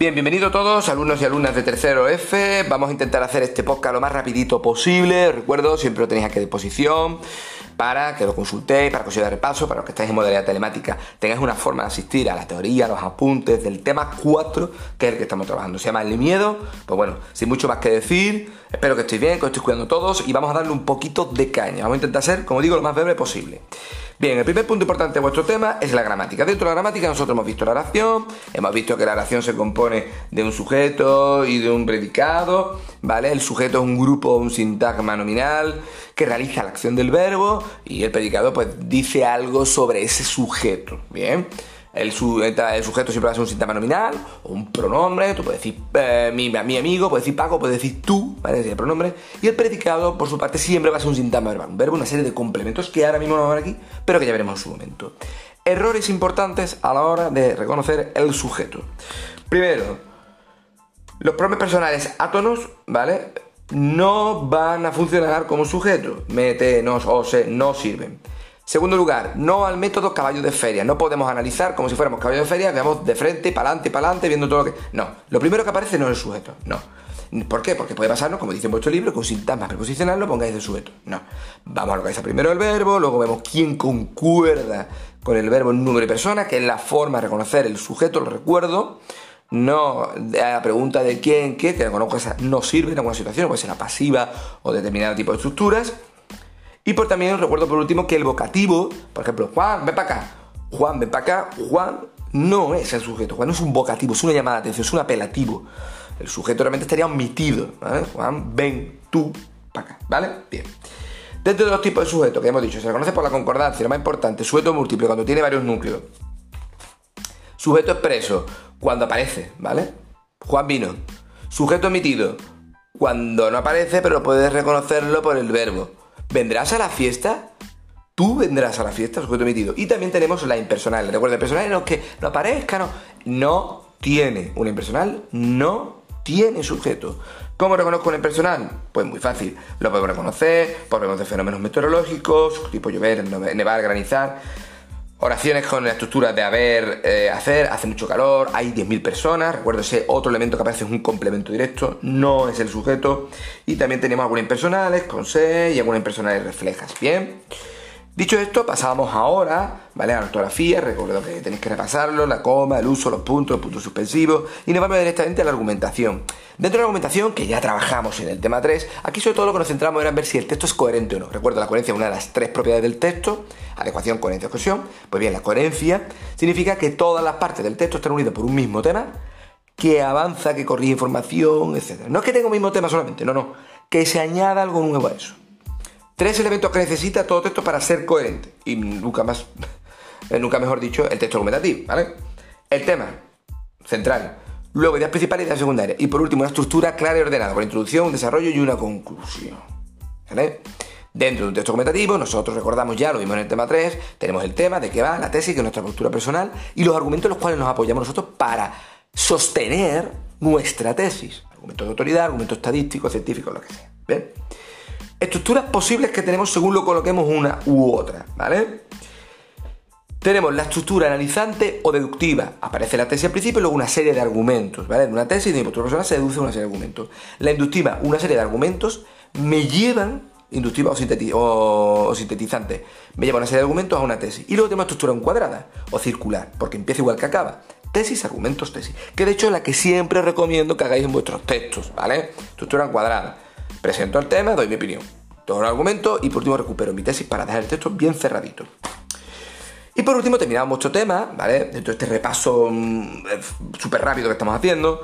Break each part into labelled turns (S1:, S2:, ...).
S1: Bien, bienvenidos todos, alumnos y alumnas de tercero F. Vamos a intentar hacer este podcast lo más rapidito posible. Recuerdo, siempre lo tenéis aquí a disposición para que lo consultéis, para que os de repaso, para los que estáis en modalidad telemática, tengáis una forma de asistir a la teoría, a los apuntes del tema 4, que es el que estamos trabajando. Se llama el miedo. Pues bueno, sin mucho más que decir, espero que estéis bien, que os estéis cuidando todos y vamos a darle un poquito de caña. Vamos a intentar ser, como digo, lo más breve posible. Bien, el primer punto importante de vuestro tema es la gramática. Dentro de la gramática nosotros hemos visto la oración, hemos visto que la oración se compone de un sujeto y de un predicado, ¿vale? El sujeto es un grupo, un sintagma nominal que realiza la acción del verbo y el predicado pues dice algo sobre ese sujeto, ¿bien? El, sujeto siempre va a ser un sintagma nominal o un pronombre. Tú puedes decir eh, mi, amigo, puedes decir Paco, puedes decir tú, ¿vale? el pronombre. Y el predicado, por su parte, siempre va a ser un sintagma verbal. Un verbo, una serie de complementos que ahora mismo no van a ver aquí, pero que ya veremos en su momento. Errores importantes a la hora de reconocer el sujeto. Primero, los pronombres personales átonos, ¿vale? No van a funcionar como sujeto. Mete, nos, o se, no sirven. Segundo lugar, no al método caballo de feria. No podemos analizar como si fuéramos caballo de feria, veamos de frente, para adelante, para adelante, viendo todo lo que. No, lo primero que aparece no es el sujeto. No. ¿Por qué? Porque puede pasarnos, como dice en vuestro libro, con sintagmas preposicional lo pongáis de sujeto. No. Vamos a localizar primero el verbo, luego vemos quién concuerda con el verbo en número y persona, que es la forma de reconocer el sujeto, lo recuerdo. No a la pregunta de quién, qué, que esa no sirve en alguna situación, puede ser la pasiva o determinado tipo de estructuras. Y por también recuerdo por último que el vocativo, por ejemplo, Juan, ven para acá, Juan, ven para acá, Juan no es el sujeto, Juan es un vocativo, es una llamada de atención, es un apelativo. El sujeto realmente estaría omitido, ¿vale? Juan, ven tú para acá, ¿vale? Bien. Dentro de los tipos de sujetos que hemos dicho, se reconoce por la concordancia, lo más importante, sujeto múltiple, cuando tiene varios núcleos. Sujeto expreso, cuando aparece, ¿vale? Juan vino. Sujeto omitido, cuando no aparece, pero puedes reconocerlo por el verbo. ¿Vendrás a la fiesta? Tú vendrás a la fiesta, sujeto emitido. Y también tenemos la impersonal. Recuerda, impersonal en los que no aparezca, no. Tiene. Una impersonal no tiene sujeto. ¿Cómo reconozco una impersonal? Pues muy fácil. Lo podemos reconocer por de fenómenos meteorológicos, tipo llover, nevar, granizar. Oraciones con la estructura de haber, eh, hacer, hace mucho calor, hay 10.000 personas, recuerdo ese otro elemento que aparece es un complemento directo, no es el sujeto. Y también tenemos algunas impersonales con se y algunas impersonales reflejas. Bien. Dicho esto, pasamos ahora, ¿vale? A la ortografía, recuerdo que tenéis que repasarlo, la coma, el uso, los puntos, los puntos suspensivos, y nos vamos directamente a la argumentación. Dentro de la argumentación, que ya trabajamos en el tema 3, aquí sobre todo lo que nos centramos era en ver si el texto es coherente o no. Recuerdo la coherencia es una de las tres propiedades del texto, adecuación, coherencia, cohesión. Pues bien, la coherencia significa que todas las partes del texto están unidas por un mismo tema, que avanza, que corrige información, etc. No es que tenga un mismo tema solamente, no, no, que se añada algo nuevo a eso. Tres elementos que necesita todo texto para ser coherente. Y nunca más, nunca mejor dicho, el texto argumentativo, ¿vale? El tema central. Luego ideas principales y ideas secundarias. Y por último, una estructura clara y ordenada, con introducción, un desarrollo y una conclusión. ¿Vale? Dentro de un texto argumentativo, nosotros recordamos ya, lo vimos en el tema 3, tenemos el tema de qué va, la tesis, que es nuestra postura personal, y los argumentos en los cuales nos apoyamos nosotros para sostener nuestra tesis. Argumentos de autoridad, argumentos estadísticos, científicos, lo que sea. ¿Ven? Estructuras posibles que tenemos según lo coloquemos una u otra, ¿vale? Tenemos la estructura analizante o deductiva. Aparece la tesis al principio y luego una serie de argumentos, ¿vale? En una tesis de mi postura personal se deduce una serie de argumentos. La inductiva, una serie de argumentos me llevan, inductiva o, o, sintetizante, me lleva una serie de argumentos a una tesis. Y luego tenemos estructura encuadrada o circular, porque empieza igual que acaba. Tesis, argumentos, tesis. Que de hecho es la que siempre recomiendo que hagáis en vuestros textos, ¿vale? Estructura encuadrada. Presento el tema, doy mi opinión. Todo el argumento y por último recupero mi tesis para dejar el texto bien cerradito. Y por último terminamos nuestro tema, ¿vale? De este repaso mm, eh, súper rápido que estamos haciendo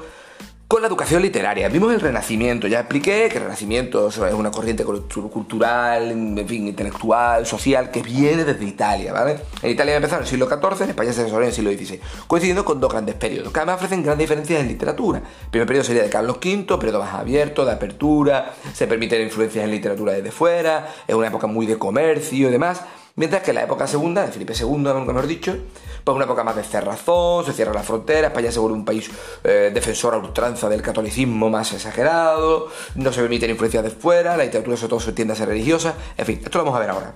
S1: con la educación literaria. Vimos el Renacimiento, ya expliqué que el Renacimiento es una corriente cultural, en fin, intelectual, social, que viene desde Italia, ¿vale? En Italia empezó en el siglo XIV, en España se desarrolló en el siglo XVI, coincidiendo con dos grandes periodos, que además ofrecen grandes diferencias en literatura. El primer periodo sería de Carlos V, periodo más abierto, de apertura, se permiten influencias en literatura desde fuera, es una época muy de comercio y demás. Mientras que la época segunda, de Felipe II, mejor dicho, pues una época más de cerrazón, se cierra la frontera, España se vuelve un país eh, defensor a ultranza del catolicismo más exagerado, no se permiten influencias de fuera, la literatura sobre todo se tiende a ser religiosa, en fin, esto lo vamos a ver ahora.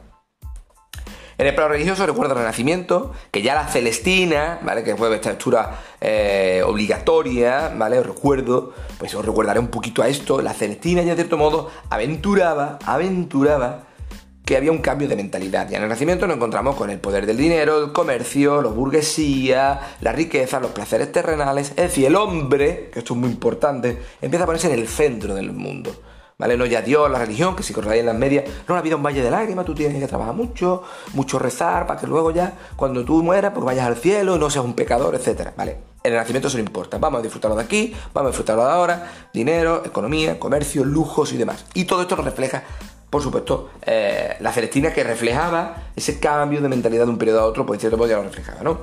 S1: En el plano religioso recuerdo el Renacimiento, que ya la Celestina, ¿vale? Que fue esta eh, obligatoria, ¿vale? Os recuerdo, pues os recordaré un poquito a esto, la Celestina ya de cierto modo aventuraba, aventuraba que había un cambio de mentalidad. Ya en el Renacimiento nos encontramos con el poder del dinero, el comercio, la burguesía, la riqueza, los placeres terrenales. Es decir, el hombre, que esto es muy importante, empieza a ponerse en el centro del mundo. ¿Vale? No ya Dios, la religión, que si corréis en las medias, no la vida un valle de lágrimas, tú tienes que trabajar mucho, mucho rezar, para que luego ya, cuando tú mueras, pues vayas al cielo y no seas un pecador, etc. ¿Vale? En el nacimiento eso no importa. Vamos a disfrutarlo de aquí, vamos a disfrutarlo de ahora, dinero, economía, comercio, lujos y demás. Y todo esto nos refleja, por supuesto, eh, la Celestina que reflejaba ese cambio de mentalidad de un periodo a otro, pues cierto modo ya lo reflejaba, ¿no?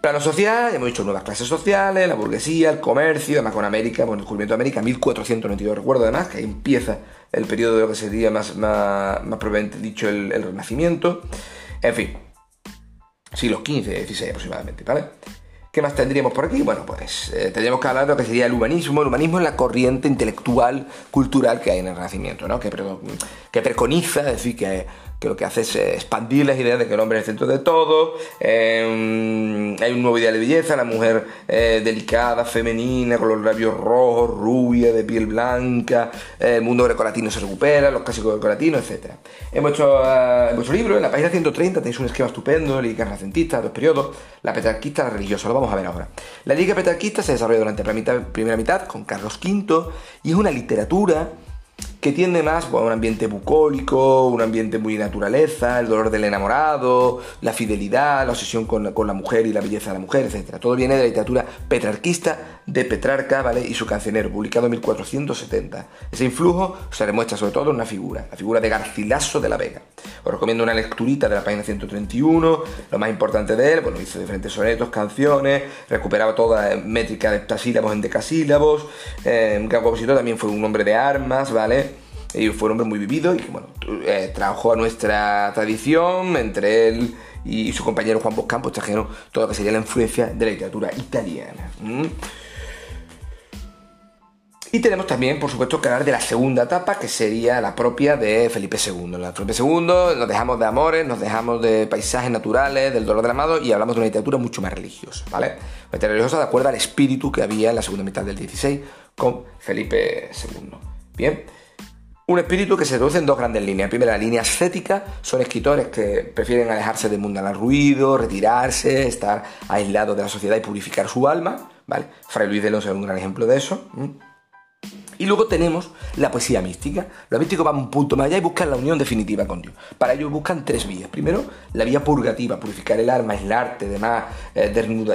S1: Plano social, hemos dicho nuevas clases sociales, la burguesía, el comercio, además con América, bueno, el descubrimiento de América, 1492, recuerdo además, que ahí empieza el periodo de lo que sería más, más, más dicho el, Renacimiento. En fin, siglos XV, XVI aproximadamente, ¿vale? ¿Qué más tendríamos por aquí? Bueno, pues eh, tendríamos que hablar de lo que sería el humanismo. El humanismo es la corriente intelectual, cultural que hay en el Renacimiento, ¿no? Que, que preconiza, es decir, que que lo que hace es eh, expandir las ideas de que el hombre es el centro de todo, em, hay un nuevo ideal de belleza, la mujer eh, delicada, femenina, con los labios rojos, rubia, de piel blanca, el mundo grecolatino se recupera, los clásicos grecolatinos, etc. Hecho uh, en vuestro libro, en la página 130, tenéis un esquema estupendo, lírica renacentista, dos periodos, la petrarquista, la religiosa, lo vamos a ver ahora. La lírica petrarquista se desarrolla durante la primera mitad con Carlos V y es una literatura que tiende más a un ambiente bucólico, un ambiente muy naturaleza, el dolor del enamorado, la fidelidad, la obsesión con, la mujer y la belleza de la mujer, etc. Todo viene de la literatura petrarquista de Petrarca ¿vale? y su cancionero, publicado en 1470. Ese influjo se demuestra sobre todo en una figura, la figura de Garcilaso de la Vega. Os recomiendo una lecturita de la página 131, lo más importante de él, bueno, hizo diferentes sonetos, canciones, recuperaba toda métrica de heptasílabos en decasílabos, eh, compositor también fue un hombre de armas, ¿vale? Y fue un hombre muy vivido y que, bueno, eh, trabajó a nuestra tradición, entre él y su compañero Juan Boscampo trajeron todo lo que sería la influencia de la literatura italiana. Y tenemos también, por supuesto, que hablar de la segunda etapa, que sería la propia de Felipe II. La Felipe II nos dejamos de amores, nos dejamos de paisajes naturales, del dolor del amado y hablamos de una literatura mucho más religiosa, ¿vale? Religiosa de acuerdo al espíritu que había en la segunda mitad del 16 con Felipe II. Bien. Un espíritu que se reduce en dos grandes líneas. Primera, la línea ascética, son escritores que prefieren alejarse del mundo al ruido, retirarse, estar aislados de la sociedad y purificar su alma. ¿vale? Fray Luis de León es un gran ejemplo de eso. Y luego tenemos la poesía mística. Los místicos van un punto más allá y buscan la unión definitiva con Dios. Para ello buscan tres vías. Primero, la vía purgativa, purificar el alma, aislarte, demás, eh,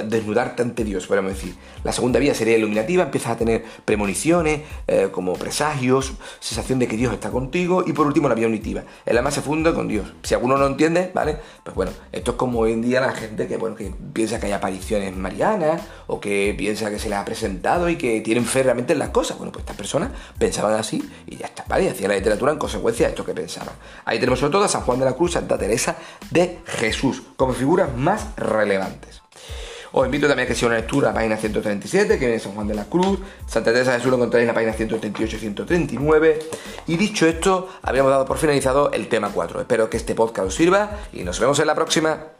S1: desnudarte ante Dios, podemos decir. La segunda vía sería iluminativa, empiezas a tener premoniciones, eh, como presagios, sensación de que Dios está contigo. Y por último, la vía unitiva. El alma se funda con Dios. Si alguno no entiende, ¿vale? Pues bueno, esto es como hoy en día la gente que, bueno, que piensa que hay apariciones marianas o que piensa que se les ha presentado y que tienen fe realmente en las cosas. Bueno, pues estas personas pensaban así y ya está, ¿vale? Y hacían la literatura en consecuencia de esto que pensaban. Ahí tenemos sobre todo a San Juan de la Cruz, Santa Teresa de Jesús, como figuras más relevantes. Os invito también a que sea una lectura a página 137, que viene San Juan de la Cruz. Santa Teresa de Jesús lo encontráis en la página 138 y 139. Y dicho esto, habríamos dado por finalizado el tema 4. Espero que este podcast os sirva y nos vemos en la próxima.